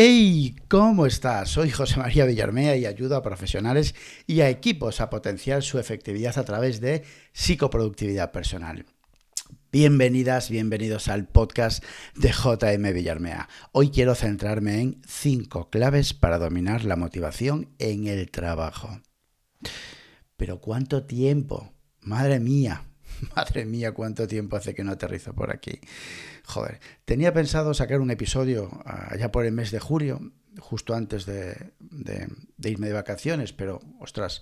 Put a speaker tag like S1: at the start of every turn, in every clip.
S1: Hey, ¿cómo estás? Soy José María Villarmea y ayudo a profesionales y a equipos a potenciar su efectividad a través de psicoproductividad personal. Bienvenidas, bienvenidos al podcast de JM Villarmea. Hoy quiero centrarme en cinco claves para dominar la motivación en el trabajo. Pero ¿cuánto tiempo? Madre mía, Madre mía, cuánto tiempo hace que no aterrizo por aquí. Joder, tenía pensado sacar un episodio allá por el mes de julio, justo antes de, irme de vacaciones, pero ostras,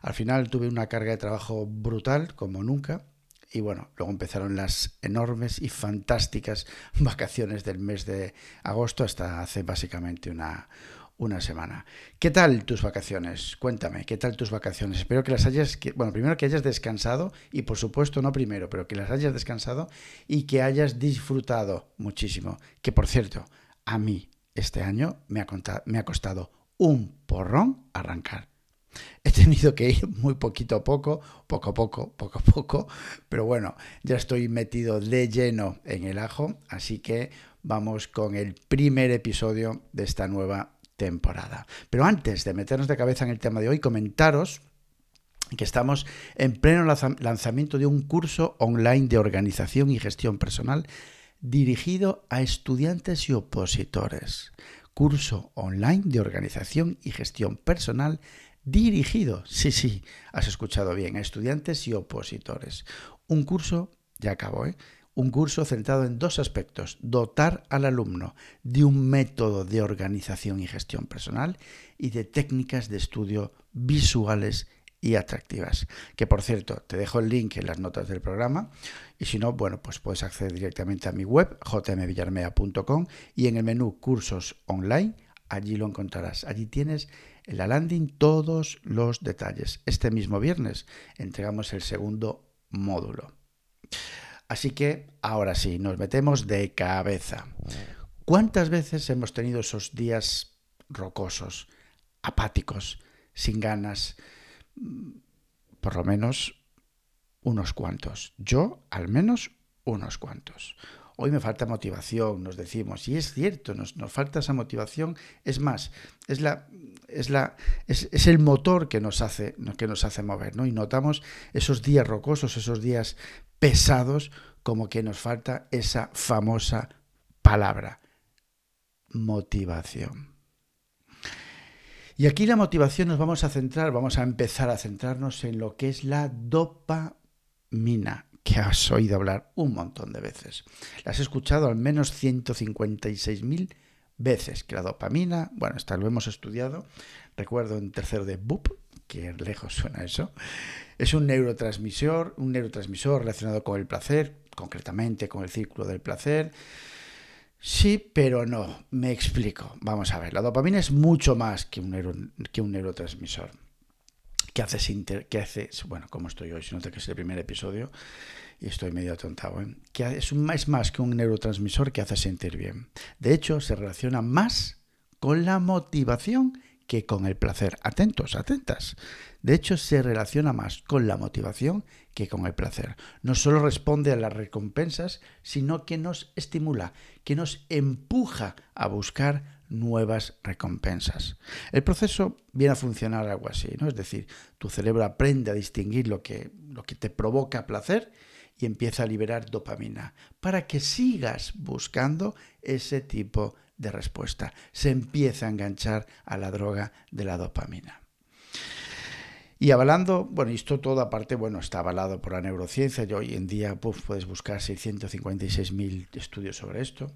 S1: al final tuve una carga de trabajo brutal, como nunca. Y bueno, luego empezaron las enormes y fantásticas vacaciones del mes de agosto hasta hace básicamente una, una semana. ¿Qué tal tus vacaciones? Cuéntame, ¿qué tal tus vacaciones? Espero que las hayas, bueno, primero que hayas descansado y por supuesto no primero, pero que las hayas descansado y que hayas disfrutado muchísimo. Que por cierto, a mí este año me ha, me ha costado un porrón arrancar. He tenido que ir muy poquito a poco, poco a poco, poco a poco, pero bueno, ya estoy metido de lleno en el ajo, así que vamos con el primer episodio de esta nueva temporada. Pero antes de meternos de cabeza en el tema de hoy, comentaros que estamos en pleno lanzamiento de un curso online de organización y gestión personal dirigido a estudiantes y opositores. Curso online de organización y gestión personal dirigido, sí, sí, has escuchado bien, a estudiantes y opositores. Un curso, ya acabo, ¿eh? Un curso centrado en dos aspectos, dotar al alumno de un método de organización y gestión personal y de técnicas de estudio visuales y atractivas. Que por cierto, te dejo el link en las notas del programa y si no, bueno, pues puedes acceder directamente a mi web jmvillarmea.com y en el menú cursos online, allí lo encontrarás. Allí tienes en la landing todos los detalles. Este mismo viernes entregamos el segundo módulo. Así que ahora sí, nos metemos de cabeza. ¿Cuántas veces hemos tenido esos días rocosos, apáticos, sin ganas? Mm, por lo menos unos cuantos. Yo, al menos, unos cuantos. Hoy me falta motivación, nos decimos, y es cierto, nos, falta esa motivación. Es más, es, la, es, la, es, el motor que nos hace, que nos hace mover, ¿no? Y notamos esos días rocosos, esos días pesados, como que nos falta esa famosa palabra, motivación. Y aquí la motivación nos vamos a centrar, vamos a empezar a centrarnos en lo que es la dopamina, que has oído hablar un montón de veces. La has escuchado al menos 156.000 veces, que la dopamina, bueno, esta lo hemos estudiado, recuerdo en tercero de BUP, que lejos suena eso, es un neurotransmisor, un neurotransmisor relacionado con el placer, concretamente con el círculo del placer. Sí, pero no. Me explico. Vamos a ver, la dopamina es mucho más que un, que un neurotransmisor. ¿Qué hace, que hace, bueno, como estoy hoy, si nota que es el primer episodio y estoy medio atontado, ¿eh? que es, un, es más que un neurotransmisor que hace sentir bien. De hecho, se relaciona más con la motivación que con el placer. Atentos, atentas. De hecho, se relaciona más con la motivación que con el placer. No solo responde a las recompensas, sino que nos estimula, que nos empuja a buscar nuevas recompensas. El proceso viene a funcionar algo así, ¿no? Es decir, tu cerebro aprende a distinguir lo que, lo que te provoca placer y empieza a liberar dopamina para que sigas buscando ese tipo de respuesta. Se empieza a enganchar a la droga de la dopamina. Y avalando, bueno, esto todo aparte, bueno, está avalado por la neurociencia. Y hoy en día puedes buscar 656.000 estudios sobre esto.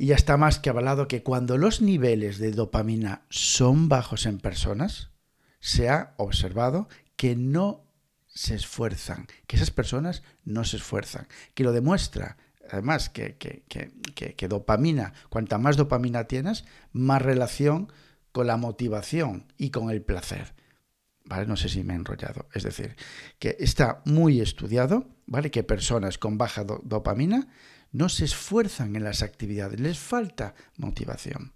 S1: Y ya está más que avalado que cuando los niveles de dopamina son bajos en personas, se ha observado que no se esfuerzan, que esas personas no se esfuerzan, que lo demuestra además que, que, que, que, dopamina, cuanta más dopamina tienes, más relación con la motivación y con el placer. ¿Vale? No sé si me he enrollado. Es decir, que está muy estudiado, ¿vale? Que personas con baja dopamina no se esfuerzan en las actividades, les falta motivación.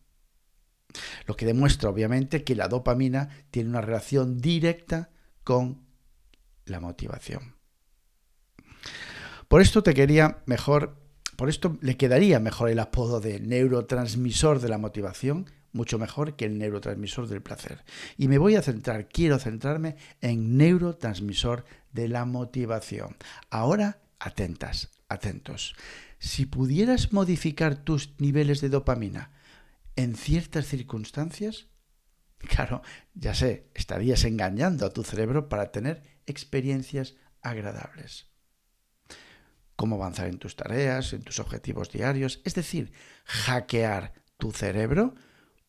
S1: Lo que demuestra, obviamente, que la dopamina tiene una relación directa con la motivación. Por esto te quería mejor por esto le quedaría mejor el apodo de neurotransmisor de la motivación, mucho mejor que el neurotransmisor del placer. Y me voy a centrar, quiero centrarme en neurotransmisor de la motivación. Ahora, atentas, atentos. Si pudieras modificar tus niveles de dopamina en ciertas circunstancias, claro, ya sé, estarías engañando a tu cerebro para tener experiencias agradables cómo avanzar en tus tareas, en tus objetivos diarios, es decir, hackear tu cerebro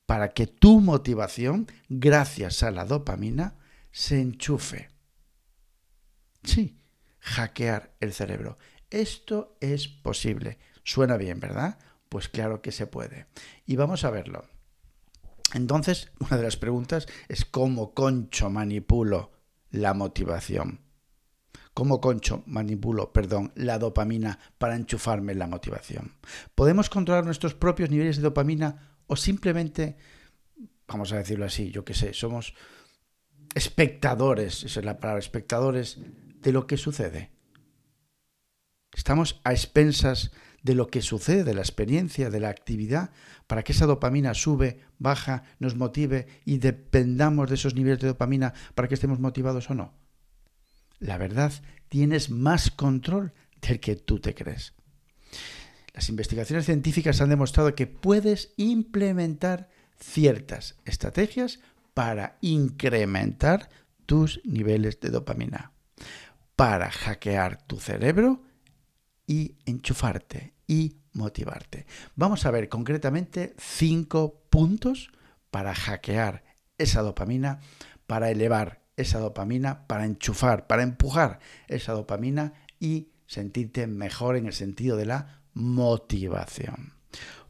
S1: para que tu motivación, gracias a la dopamina, se enchufe. Sí, hackear el cerebro. Esto es posible. Suena bien, ¿verdad? Pues claro que se puede. Y vamos a verlo. Entonces, una de las preguntas es cómo concho manipulo la motivación. ¿Cómo concho manipulo, perdón, la dopamina para enchufarme la motivación? ¿Podemos controlar nuestros propios niveles de dopamina o simplemente, vamos a decirlo así, yo qué sé, somos espectadores, esa es la palabra, espectadores de lo que sucede? Estamos a expensas de lo que sucede, de la experiencia, de la actividad, para que esa dopamina sube, baja, nos motive y dependamos de esos niveles de dopamina para que estemos motivados o no la verdad, tienes más control del que tú te crees. Las investigaciones científicas han demostrado que puedes implementar ciertas estrategias para incrementar tus niveles de dopamina, para hackear tu cerebro y enchufarte y motivarte. Vamos a ver concretamente cinco puntos para hackear esa dopamina, para elevar esa dopamina, para enchufar, para empujar esa dopamina y sentirte mejor en el sentido de la motivación.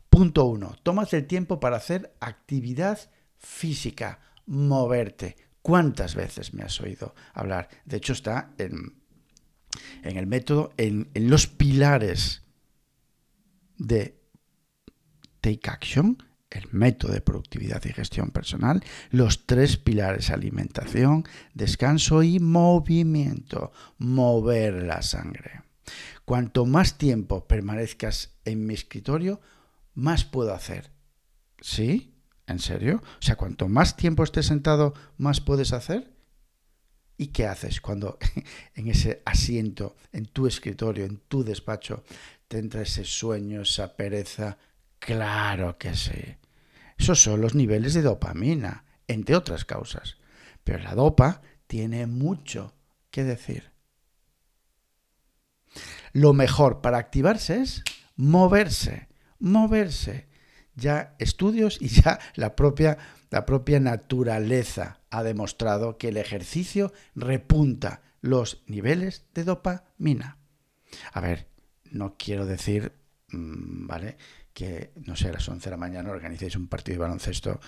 S1: Punto uno, tomas el tiempo para hacer actividad física, moverte. ¿Cuántas veces me has oído hablar? De hecho, está en, en el método, en, los pilares de Take Action, el método de productividad y gestión personal, los tres pilares alimentación, descanso y movimiento, mover la sangre. Cuanto más tiempo permanezcas en mi escritorio, más puedo hacer. ¿Sí? ¿En serio? O sea, cuanto más tiempo estés sentado, más puedes hacer. ¿Y qué haces cuando en ese asiento, en tu escritorio, en tu despacho, te entra ese sueño, esa pereza? Claro que sí. Esos son los niveles de dopamina, entre otras causas. Pero la dopa tiene mucho que decir. Lo mejor para activarse es moverse, moverse. Ya estudios y ya la propia, la propia naturaleza ha demostrado que el ejercicio repunta los niveles de dopamina. A ver, no quiero decir, mm, ¿vale? que, no sé, a las 11 de la mañana organicéis un partido de baloncesto,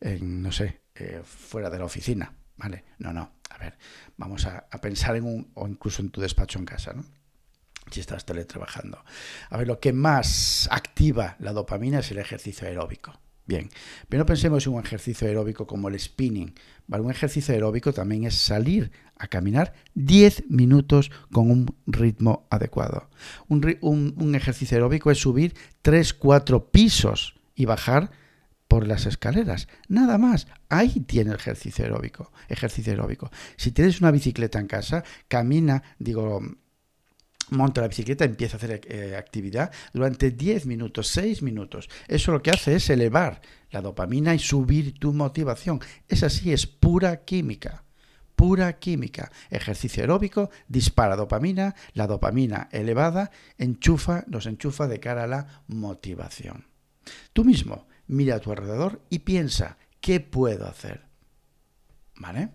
S1: en, no sé, eh, fuera de la oficina, ¿vale? No, no, a ver, vamos a, a, pensar en un, o incluso en tu despacho en casa, ¿no? Si estás teletrabajando. A ver, lo que más activa la dopamina es el ejercicio aeróbico. Bien, pero no pensemos en un ejercicio aeróbico como el spinning. Un ejercicio aeróbico también es salir a caminar 10 minutos con un ritmo adecuado. Un, un ejercicio aeróbico es subir 3-4 pisos y bajar por las escaleras. Nada más. Ahí tiene ejercicio aeróbico. Ejercicio aeróbico. Si tienes una bicicleta en casa, camina, digo, monta la bicicleta, empieza a hacer eh, actividad durante 10 minutos, 6 minutos. Eso lo que hace es elevar la dopamina y subir tu motivación. Es así, es pura química. Pura química. Ejercicio aeróbico dispara dopamina, la dopamina elevada enchufa, nos enchufa de cara a la motivación. Tú mismo mira a tu alrededor y piensa, ¿qué puedo hacer? ¿Vale?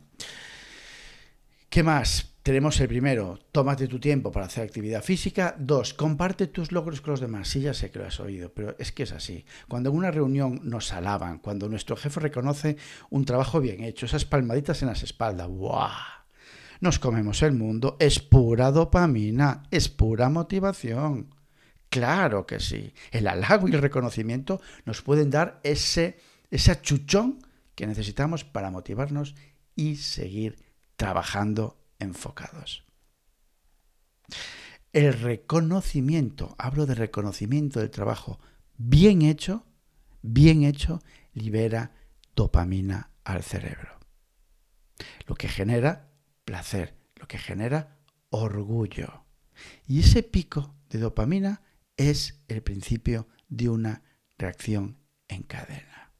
S1: ¿Qué más? Tenemos el primero, tómate tu tiempo para hacer actividad física. Dos, comparte tus logros con los demás. Sí, ya sé que lo has oído, pero es que es así. Cuando en una reunión nos alaban, cuando nuestro jefe reconoce un trabajo bien hecho, esas palmaditas en las espaldas, ¡guau! Nos comemos el mundo, es pura dopamina, es pura motivación. Claro que sí. El halago y el reconocimiento nos pueden dar ese, ese achuchón que necesitamos para motivarnos y seguir trabajando enfocados. el reconocimiento, hablo de reconocimiento del trabajo bien hecho, bien hecho, libera dopamina al cerebro. Lo que genera placer, lo que genera orgullo. Y ese pico de dopamina es el principio de una reacción en cadena.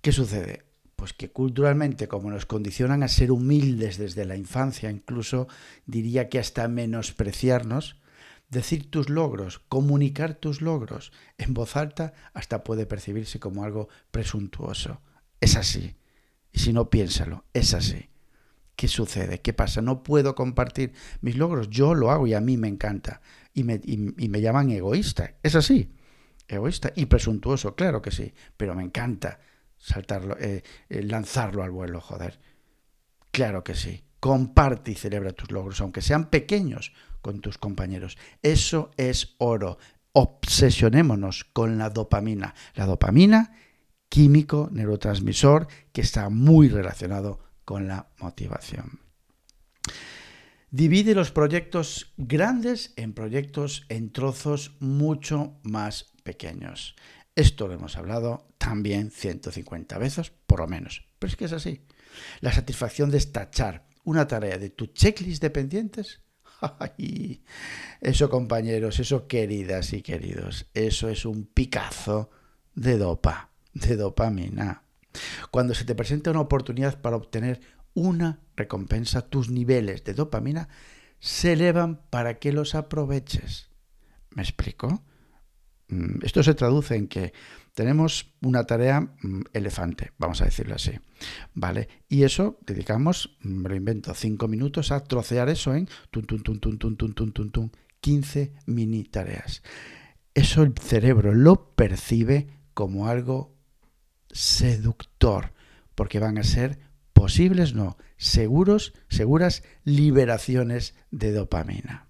S1: ¿Qué sucede? Pues que culturalmente, como nos condicionan a ser humildes desde la infancia, incluso diría que hasta menospreciarnos, decir tus logros, comunicar tus logros en voz alta, hasta puede percibirse como algo presuntuoso. Es así. Y si no, piénsalo, es así. ¿Qué sucede? ¿Qué pasa? No puedo compartir mis logros. Yo lo hago y a mí me encanta. Y me, me llaman egoísta. Es así. Egoísta y presuntuoso, claro que sí. Pero me encanta saltarlo, eh, eh, lanzarlo al vuelo, joder. Claro que sí. Comparte y celebra tus logros, aunque sean pequeños, con tus compañeros. Eso es oro. Obsesionémonos con la dopamina. La dopamina, químico, neurotransmisor, que está muy relacionado con la motivación. Divide los proyectos grandes en proyectos en trozos mucho más pequeños. Esto lo hemos hablado también 150 veces, por lo menos. Pero es que es así. La satisfacción de estachar una tarea de tu checklist de pendientes. eso, compañeros, eso, queridas y queridos, eso es un picazo de dopa, de dopamina. Cuando se te presenta una oportunidad para obtener una recompensa, tus niveles de dopamina se elevan para que los aproveches. ¿Me explico? Mm, esto se traduce en que tenemos una tarea mm, elefante, vamos a decirlo así, ¿vale? Y eso dedicamos, mm, me lo invento, cinco minutos a trocear eso en 15 mini tareas. Eso el cerebro lo percibe como algo seductor, porque van a ser posibles, no, seguros, seguras liberaciones de dopamina.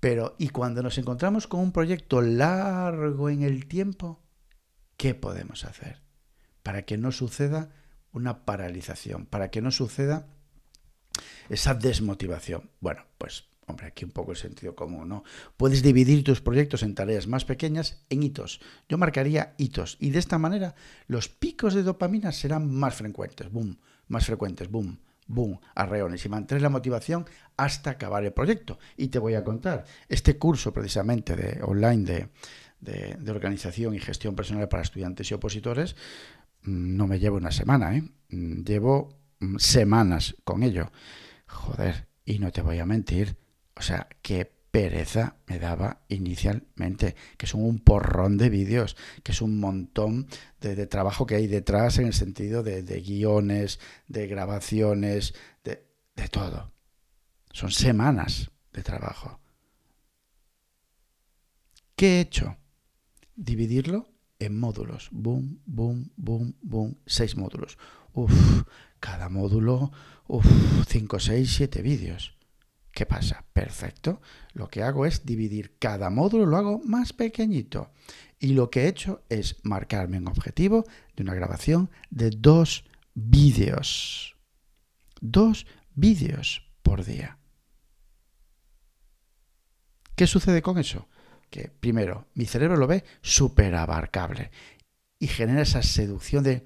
S1: Pero, ¿y cuando nos encontramos con un proyecto largo en el tiempo? ¿Qué podemos hacer? Para que no suceda una paralización, para que no suceda esa desmotivación. Bueno, pues Hombre, aquí un poco el sentido común, ¿no? Puedes dividir tus proyectos en tareas más pequeñas en hitos. Yo marcaría hitos y de esta manera los picos de dopamina serán más frecuentes, boom, más frecuentes, boom, boom, arreones y mantener la motivación hasta acabar el proyecto. Y te voy a contar, este curso precisamente de online de, de organización y gestión personal para estudiantes y opositores mm, no me llevo una semana, ¿eh? Mm, llevo mm, semanas con ello. Joder, y no te voy a mentir, o sea, qué pereza me daba inicialmente, que son un porrón de vídeos, que es un montón de, trabajo que hay detrás en el sentido de, guiones, de grabaciones, de, de todo. Son semanas de trabajo. ¿Qué he hecho? Dividirlo en módulos. Boom, boom, boom, boom. Seis módulos. Uf, cada módulo, uf, cinco, seis, siete vídeos. ¿Qué pasa? Perfecto. Lo que hago es dividir cada módulo, lo hago más pequeñito. Y lo que he hecho es marcarme un objetivo de una grabación de dos vídeos. Dos vídeos por día. ¿Qué sucede con eso? Que primero, mi cerebro lo ve súper abarcable y genera esa seducción de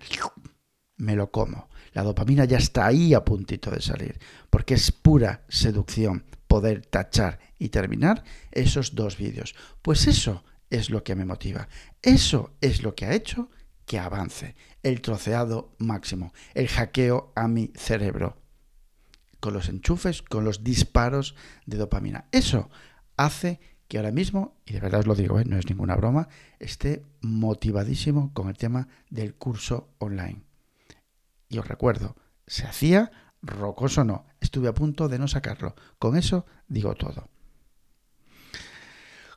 S1: me lo como. La dopamina ya está ahí a puntito de salir, porque es pura seducción poder tachar y terminar esos dos vídeos. Pues eso es lo que me motiva. Eso es lo que ha hecho que avance. El troceado máximo, el hackeo a mi cerebro. Con los enchufes, con los disparos de dopamina. Eso hace que ahora mismo, y de verdad os lo digo, ¿eh? no es ninguna broma, esté motivadísimo con el tema del curso online. Y os recuerdo, se hacía rocoso no, estuve a punto de no sacarlo. Con eso digo todo.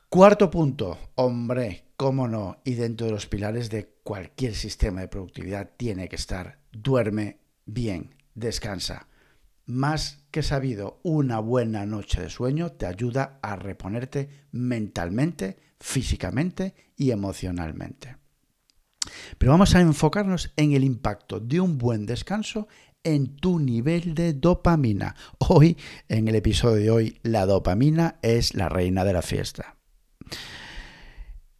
S1: Cuarto punto, hombre, cómo no, y dentro de los pilares de cualquier sistema de productividad tiene que estar, duerme bien, descansa. Más que sabido, una buena noche de sueño te ayuda a reponerte mentalmente, físicamente y emocionalmente. Pero vamos a enfocarnos en el impacto de un buen descanso en tu nivel de dopamina. Hoy, en el episodio de hoy, la dopamina es la reina de la fiesta.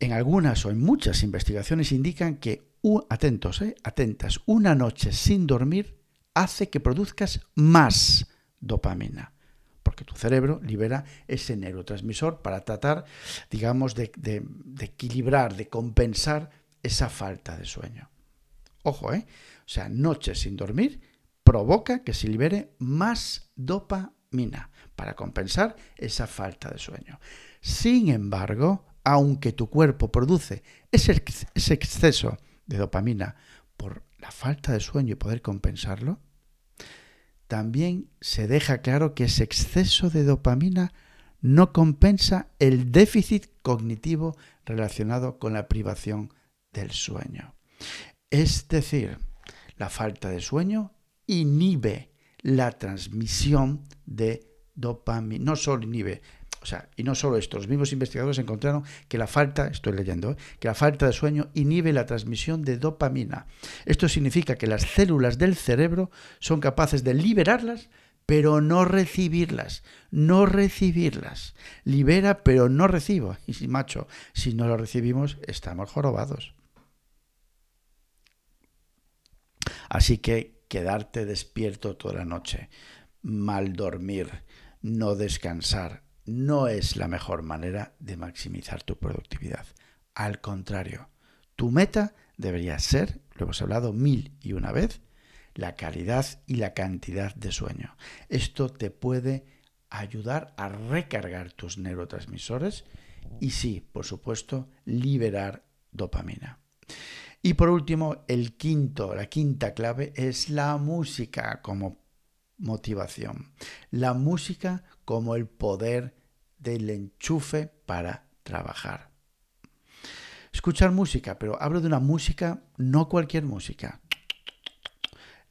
S1: En algunas o en muchas investigaciones indican que, atentos, eh, atentas, una noche sin dormir hace que produzcas más dopamina porque tu cerebro libera ese neurotransmisor para tratar, digamos, de, equilibrar, de compensar esa falta de sueño. Ojo, ¿eh? O sea, noches sin dormir provoca que se libere más dopamina para compensar esa falta de sueño. Sin embargo, aunque tu cuerpo produce ese, ese exceso de dopamina por la falta de sueño y poder compensarlo, también se deja claro que ese exceso de dopamina no compensa el déficit cognitivo relacionado con la privación del sueño. Es decir, la falta de sueño inhibe la transmisión de dopamina, no solo inhibe, o sea, y no solo esto, los mismos investigadores encontraron que la falta, estoy leyendo, ¿eh? que la falta de sueño inhibe la transmisión de dopamina. Esto significa que las células del cerebro son capaces de liberarlas, pero no recibirlas, no recibirlas. Libera, pero no recibo. Y si, macho, si no lo recibimos, estamos jorobados. Así que quedarte despierto toda la noche, mal dormir, no descansar, no es la mejor manera de maximizar tu productividad. Al contrario, tu meta debería ser, lo hemos hablado mil y una vez, la calidad y la cantidad de sueño. Esto te puede ayudar a recargar tus neurotransmisores y sí, por supuesto, liberar dopamina. Y por último, el quinto, la quinta clave es la música como motivación. La música como el poder del enchufe para trabajar. Escuchar música, pero hablo de una música, no cualquier música.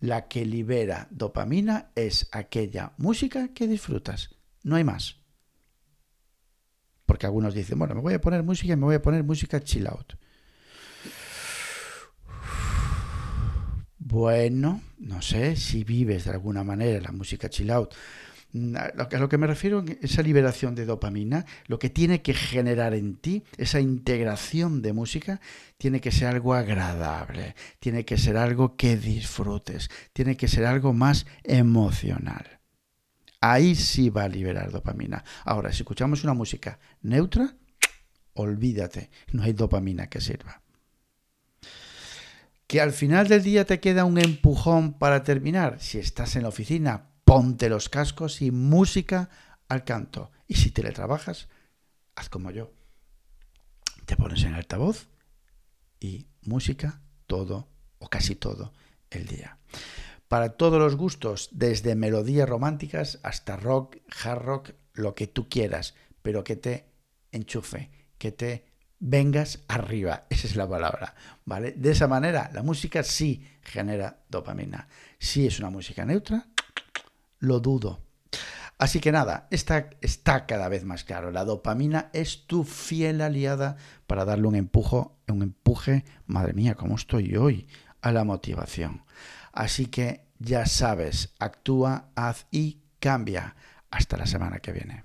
S1: La que libera dopamina es aquella música que disfrutas. No hay más. Porque algunos dicen, bueno, me voy a poner música y me voy a poner música chill out. Bueno, no sé si vives de alguna manera la música chill out a lo que me refiero esa liberación de dopamina, lo que tiene que generar en ti, esa integración de música, tiene que ser algo agradable, tiene que ser algo que disfrutes, tiene que ser algo más emocional. Ahí sí va a liberar dopamina. Ahora, si escuchamos una música neutra, olvídate, no hay dopamina que sirva. Que al final del día te queda un empujón para terminar. Si estás en la oficina, ponte los cascos y música al canto. Y si teletrabajas, haz como yo. Te pones en altavoz y música todo o casi todo el día. Para todos los gustos, desde melodías románticas hasta rock, hard rock, lo que tú quieras, pero que te enchufe, que te vengas arriba, esa es la palabra, ¿vale? De esa manera, la música sí genera dopamina. Si es una música neutra, lo dudo. Así que nada, está, está cada vez más claro. La dopamina es tu fiel aliada para darle un empujo, un empuje, madre mía, ¿cómo estoy hoy? a la motivación. Así que ya sabes, actúa, haz y cambia. Hasta la semana que viene.